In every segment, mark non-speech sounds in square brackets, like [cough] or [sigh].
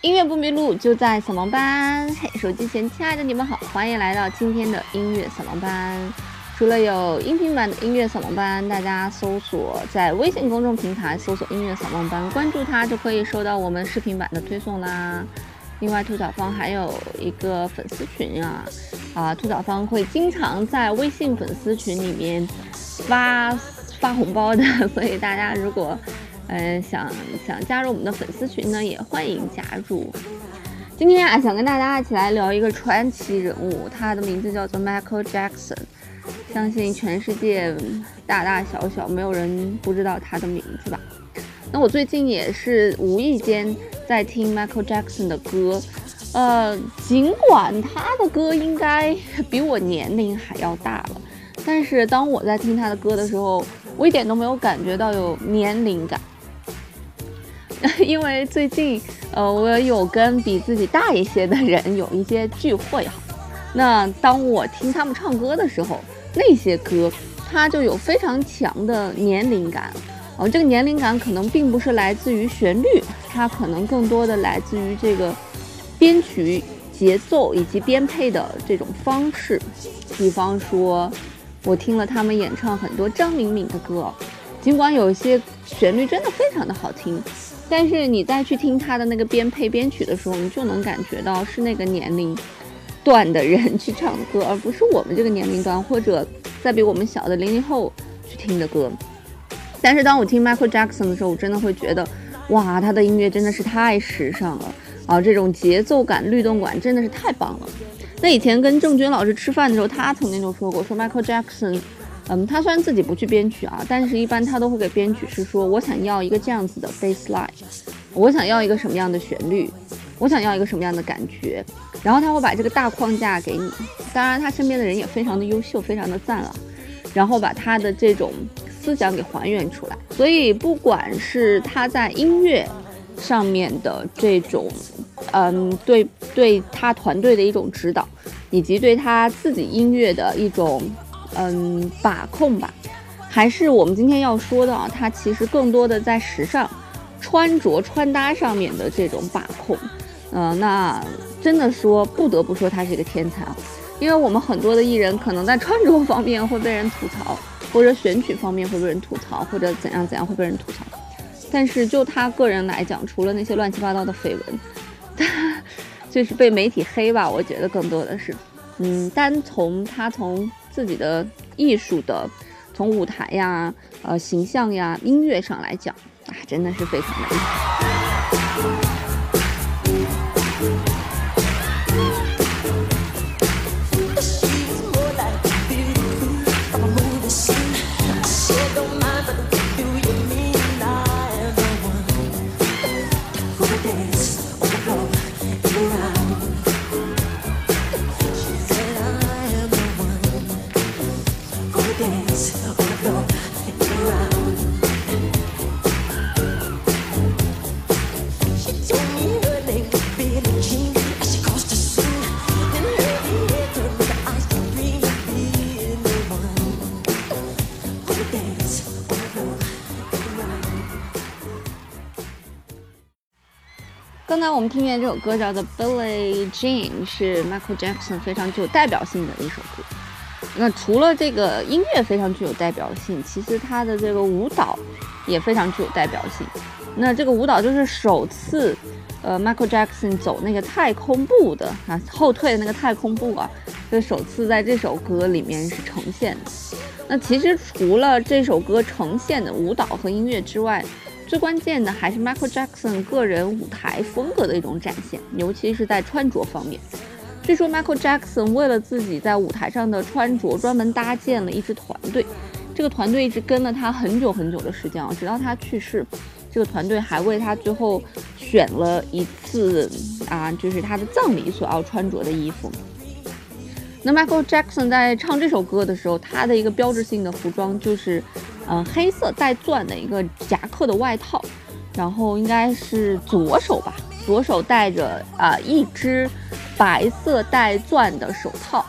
音乐不迷路，就在扫盲班。嘿，手机前亲爱的你们好，欢迎来到今天的音乐扫盲班。除了有音频版的音乐扫盲班，大家搜索在微信公众平台搜索音乐扫盲班，关注它就可以收到我们视频版的推送啦。另外，兔小芳还有一个粉丝群啊，啊，兔小芳会经常在微信粉丝群里面发发红包的，所以大家如果。嗯，想想加入我们的粉丝群呢，也欢迎加入。今天啊，想跟大家一起来聊一个传奇人物，他的名字叫做 Michael Jackson。相信全世界大大小小没有人不知道他的名字吧？那我最近也是无意间在听 Michael Jackson 的歌，呃，尽管他的歌应该比我年龄还要大了，但是当我在听他的歌的时候，我一点都没有感觉到有年龄感。因为最近，呃，我有跟比自己大一些的人有一些聚会哈。那当我听他们唱歌的时候，那些歌它就有非常强的年龄感。哦，这个年龄感可能并不是来自于旋律，它可能更多的来自于这个编曲、节奏以及编配的这种方式。比方说，我听了他们演唱很多张明敏的歌，尽管有些旋律真的非常的好听。但是你再去听他的那个编配编曲的时候，你就能感觉到是那个年龄段的人去唱的歌，而不是我们这个年龄段或者再比我们小的零零后去听的歌。但是当我听 Michael Jackson 的时候，我真的会觉得，哇，他的音乐真的是太时尚了啊！这种节奏感、律动感真的是太棒了。那以前跟郑钧老师吃饭的时候，他曾经就说过，说 Michael Jackson。嗯，他虽然自己不去编曲啊，但是一般他都会给编曲师说，我想要一个这样子的 bass line，我想要一个什么样的旋律，我想要一个什么样的感觉，然后他会把这个大框架给你。当然，他身边的人也非常的优秀，非常的赞啊，然后把他的这种思想给还原出来。所以，不管是他在音乐上面的这种，嗯，对对他团队的一种指导，以及对他自己音乐的一种。嗯，把控吧，还是我们今天要说的啊，它其实更多的在时尚、穿着、穿搭上面的这种把控。嗯，那真的说不得不说他是一个天才啊，因为我们很多的艺人可能在穿着方面会被人吐槽，或者选曲方面会被人吐槽，或者怎样怎样会被人吐槽。但是就他个人来讲，除了那些乱七八糟的绯闻，他就是被媒体黑吧，我觉得更多的是，嗯，单从他从。自己的艺术的，从舞台呀、呃形象呀、音乐上来讲，啊，真的是非常的刚才我们听见这首歌叫做《Billie Jean》，是 Michael Jackson 非常具有代表性的一首歌。那除了这个音乐非常具有代表性，其实他的这个舞蹈也非常具有代表性。那这个舞蹈就是首次，呃，Michael Jackson 走那个太空步的啊，后退的那个太空步啊，就首次在这首歌里面是呈现的。那其实除了这首歌呈现的舞蹈和音乐之外，最关键的还是 Michael Jackson 个人舞台风格的一种展现，尤其是在穿着方面。据说 Michael Jackson 为了自己在舞台上的穿着，专门搭建了一支团队。这个团队一直跟了他很久很久的时间啊，直到他去世，这个团队还为他最后选了一次啊，就是他的葬礼所要穿着的衣服。那 Michael Jackson 在唱这首歌的时候，他的一个标志性的服装就是。嗯，黑色带钻的一个夹克的外套，然后应该是左手吧，左手戴着啊一只白色带钻的手套，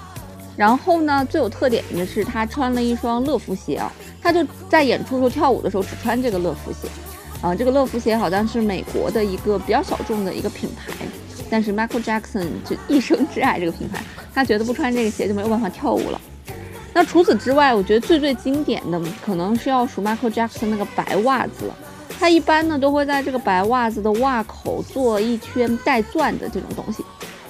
然后呢，最有特点的是他穿了一双乐福鞋啊，他就在演出时候跳舞的时候只穿这个乐福鞋，啊，这个乐福鞋好像是美国的一个比较小众的一个品牌，但是 Michael Jackson 就一生挚爱这个品牌，他觉得不穿这个鞋就没有办法跳舞了。那除此之外，我觉得最最经典的可能是要数 Michael Jackson 那个白袜子了。他一般呢都会在这个白袜子的袜口做一圈带钻的这种东西，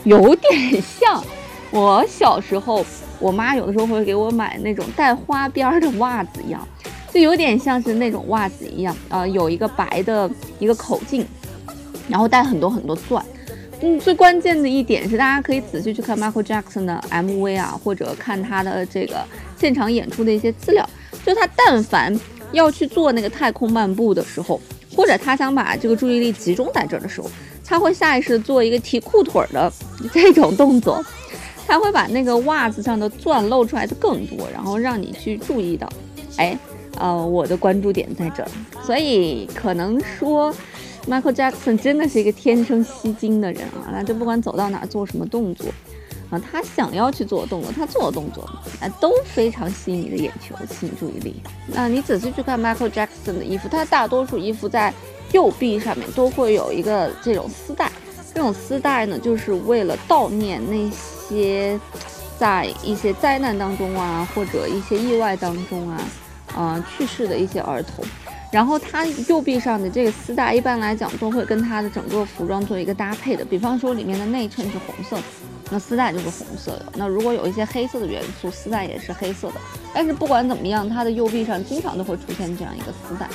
有点像我小时候我妈有的时候会给我买那种带花边的袜子一样。就有点像是那种袜子一样啊，有一个白的一个口径，然后带很多很多钻。嗯，最关键的一点是，大家可以仔细去看 Michael Jackson 的 MV 啊，或者看他的这个现场演出的一些资料。就他但凡要去做那个太空漫步的时候，或者他想把这个注意力集中在这儿的时候，他会下意识做一个提裤腿的 [laughs] 这种动作，他会把那个袜子上的钻露出来的更多，然后让你去注意到，哎。呃，我的关注点在这儿，所以可能说，Michael Jackson 真的是一个天生吸睛的人啊，那就不管走到哪儿做什么动作，啊，他想要去做的动作，他做的动作，啊，都非常吸引你的眼球，吸引注意力。那你仔细去看 Michael Jackson 的衣服，他大多数衣服在右臂上面都会有一个这种丝带，这种丝带呢，就是为了悼念那些在一些灾难当中啊，或者一些意外当中啊。呃，去世的一些儿童，然后他右臂上的这个丝带，一般来讲都会跟他的整个服装做一个搭配的。比方说里面的内衬是红色，那丝带就是红色的。那如果有一些黑色的元素，丝带也是黑色的。但是不管怎么样，他的右臂上经常都会出现这样一个丝带，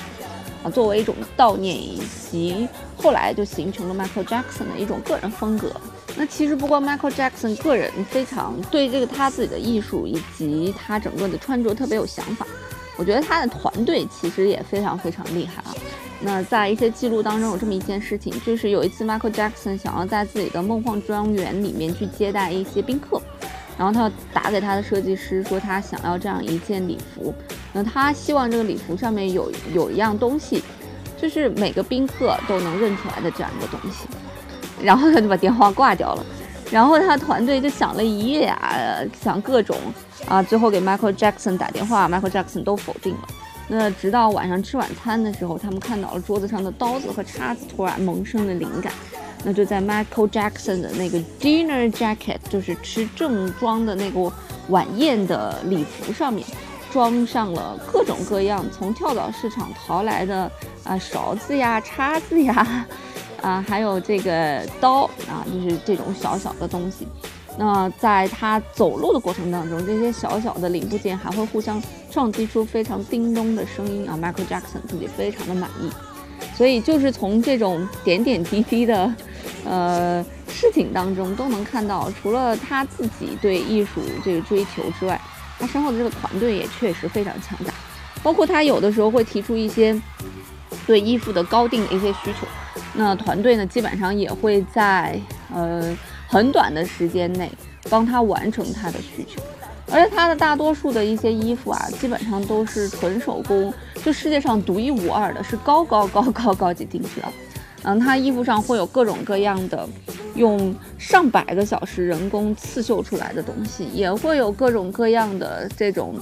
啊，作为一种悼念，以及后来就形成了 Michael Jackson 的一种个人风格。那其实不光 Michael Jackson 个人非常对这个他自己的艺术以及他整个的穿着特别有想法。我觉得他的团队其实也非常非常厉害啊。那在一些记录当中有这么一件事情，就是有一次 Michael Jackson 想要在自己的梦幻庄园里面去接待一些宾客，然后他打给他的设计师说他想要这样一件礼服，那他希望这个礼服上面有有一样东西，就是每个宾客都能认出来的这样一个东西，然后他就把电话挂掉了。然后他团队就想了一夜啊，想各种啊，最后给 Michael Jackson 打电话，Michael Jackson 都否定了。那直到晚上吃晚餐的时候，他们看到了桌子上的刀子和叉子，突然萌生了灵感。那就在 Michael Jackson 的那个 dinner jacket，就是吃正装的那个晚宴的礼服上面，装上了各种各样从跳蚤市场淘来的啊勺子呀、叉子呀。啊，还有这个刀啊，就是这种小小的东西。那在他走路的过程当中，这些小小的零部件还会互相撞击出非常叮咚的声音啊。Michael Jackson 自己非常的满意。所以就是从这种点点滴滴的呃事情当中，都能看到，除了他自己对艺术这个追求之外，他身后的这个团队也确实非常强大。包括他有的时候会提出一些对衣服的高定的一些需求。那团队呢，基本上也会在呃很短的时间内帮他完成他的需求，而且他的大多数的一些衣服啊，基本上都是纯手工，就世界上独一无二的，是高高高高高级定制啊。嗯，他衣服上会有各种各样的。用上百个小时人工刺绣出来的东西，也会有各种各样的这种，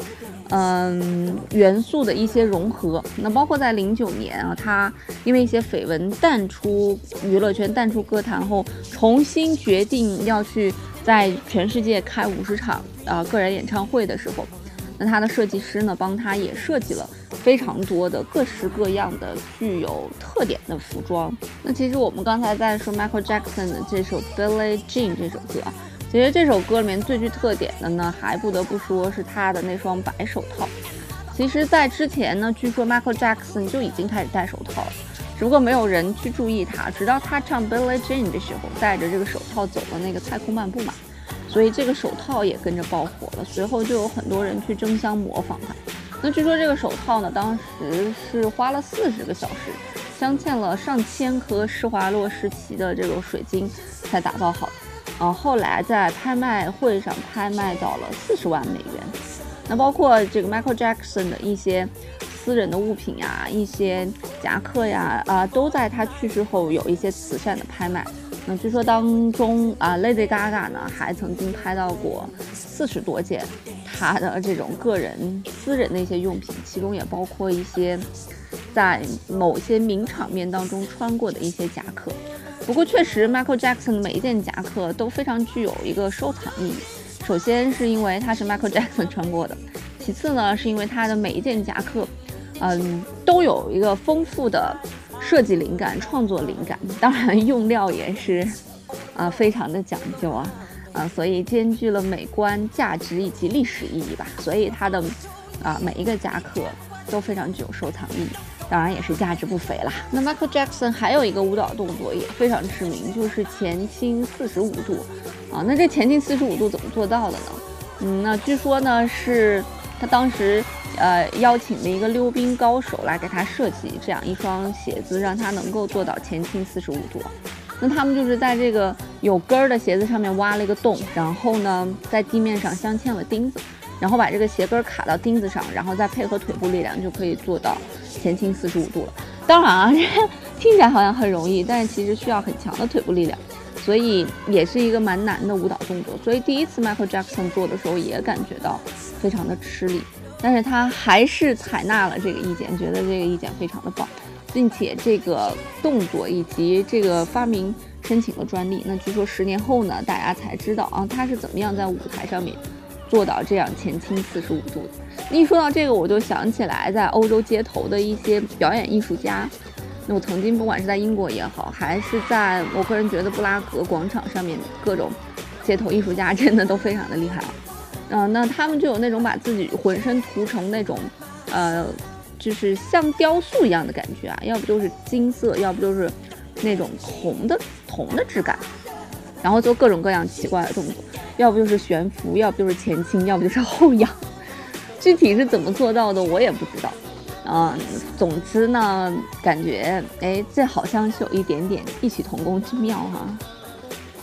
嗯，元素的一些融合。那包括在零九年啊，他因为一些绯闻淡出娱乐圈、淡出歌坛后，重新决定要去在全世界开五十场啊个人演唱会的时候，那他的设计师呢，帮他也设计了。非常多的各式各样的具有特点的服装。那其实我们刚才在说 Michael Jackson 的这首 Billie Jean 这首歌啊，其实这首歌里面最具特点的呢，还不得不说是他的那双白手套。其实，在之前呢，据说 Michael Jackson 就已经开始戴手套了，只不过没有人去注意他，直到他唱 Billie Jean 的时候，戴着这个手套走了那个太空漫步嘛，所以这个手套也跟着爆火了。随后就有很多人去争相模仿他。那据说这个手套呢，当时是花了四十个小时，镶嵌了上千颗施华洛世奇的这个水晶才打造好的。啊，后来在拍卖会上拍卖到了四十万美元。那包括这个 Michael Jackson 的一些私人的物品呀，一些夹克呀，啊，都在他去世后有一些慈善的拍卖。那据说当中啊，Lady Gaga 呢还曾经拍到过四十多件她的这种个人私人的一些用品，其中也包括一些在某些名场面当中穿过的一些夹克。不过，确实，Michael Jackson 的每一件夹克都非常具有一个收藏意义。首先是因为它是 Michael Jackson 穿过的，其次呢，是因为它的每一件夹克，嗯，都有一个丰富的设计灵感、创作灵感。当然，用料也是啊，非常的讲究啊，啊，所以兼具了美观、价值以及历史意义吧。所以它的啊每一个夹克都非常具有收藏意义。当然也是价值不菲啦。那 Michael Jackson 还有一个舞蹈动作也非常知名，就是前倾四十五度啊。那这前倾四十五度怎么做到的呢？嗯，那据说呢是他当时呃邀请了一个溜冰高手来给他设计这样一双鞋子，让他能够做到前倾四十五度。那他们就是在这个有跟儿的鞋子上面挖了一个洞，然后呢在地面上镶嵌了钉子。然后把这个鞋跟卡到钉子上，然后再配合腿部力量，就可以做到前倾四十五度了。当然啊，这听起来好像很容易，但是其实需要很强的腿部力量，所以也是一个蛮难的舞蹈动作。所以第一次 Michael Jackson 做的时候也感觉到非常的吃力，但是他还是采纳了这个意见，觉得这个意见非常的棒，并且这个动作以及这个发明申请了专利。那据说十年后呢，大家才知道啊，他是怎么样在舞台上面。做到这样前倾四十五度的。一说到这个，我就想起来在欧洲街头的一些表演艺术家。那我曾经不管是在英国也好，还是在我个人觉得布拉格广场上面各种街头艺术家，真的都非常的厉害啊。嗯，那他们就有那种把自己浑身涂成那种，呃，就是像雕塑一样的感觉啊，要不就是金色，要不就是那种铜的铜的质感。然后做各种各样奇怪的动作，要不就是悬浮，要不就是前倾，要不就是后仰。[laughs] 具体是怎么做到的，我也不知道。嗯，总之呢，感觉哎，这好像是有一点点异曲同工之妙哈。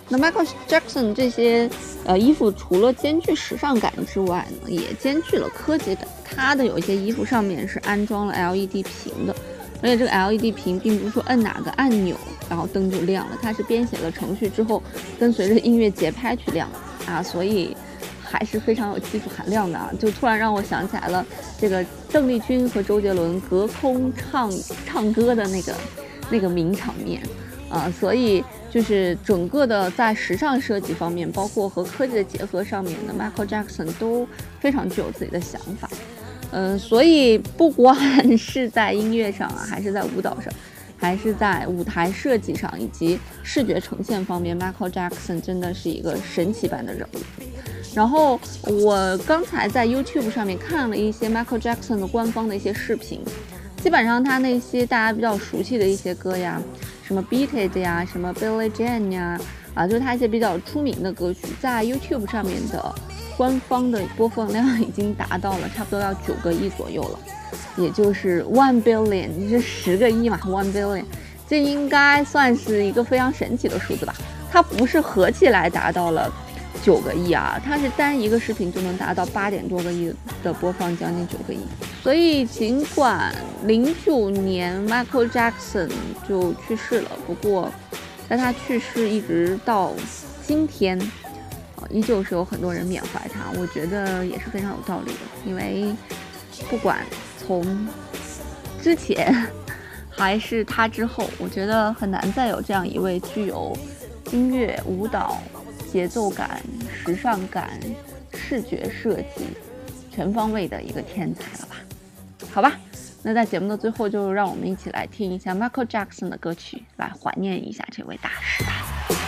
那 Michael Jackson 这些呃衣服，除了兼具时尚感之外呢，也兼具了科技感。他的有一些衣服上面是安装了 LED 屏的。而且这个 LED 屏并不是说摁哪个按钮，然后灯就亮了，它是编写了程序之后，跟随着音乐节拍去亮啊，所以还是非常有技术含量的啊！就突然让我想起来了，这个邓丽君和周杰伦隔空唱唱歌的那个那个名场面啊，所以就是整个的在时尚设计方面，包括和科技的结合上面的 Michael Jackson 都非常具有自己的想法。嗯，所以不管是在音乐上啊，还是在舞蹈上，还是在舞台设计上，以及视觉呈现方面，Michael Jackson 真的是一个神奇般的人物。然后我刚才在 YouTube 上面看了一些 Michael Jackson 的官方的一些视频，基本上他那些大家比较熟悉的一些歌呀，什么 Beat It 呀，什么 Billy Jean 呀，啊，就是他一些比较出名的歌曲，在 YouTube 上面的。官方的播放量已经达到了差不多要九个亿左右了，也就是 one billion，你是十个亿嘛？one billion，这应该算是一个非常神奇的数字吧？它不是合起来达到了九个亿啊，它是单一个视频就能达到八点多个亿的播放，将近九个亿。所以尽管零九年 Michael Jackson 就去世了，不过在他去世一直到今天。依旧是有很多人缅怀他，我觉得也是非常有道理的。因为不管从之前还是他之后，我觉得很难再有这样一位具有音乐、舞蹈、节奏感、时尚感、视觉设计全方位的一个天才了吧？好吧，那在节目的最后，就让我们一起来听一下 Michael Jackson 的歌曲，来怀念一下这位大师吧。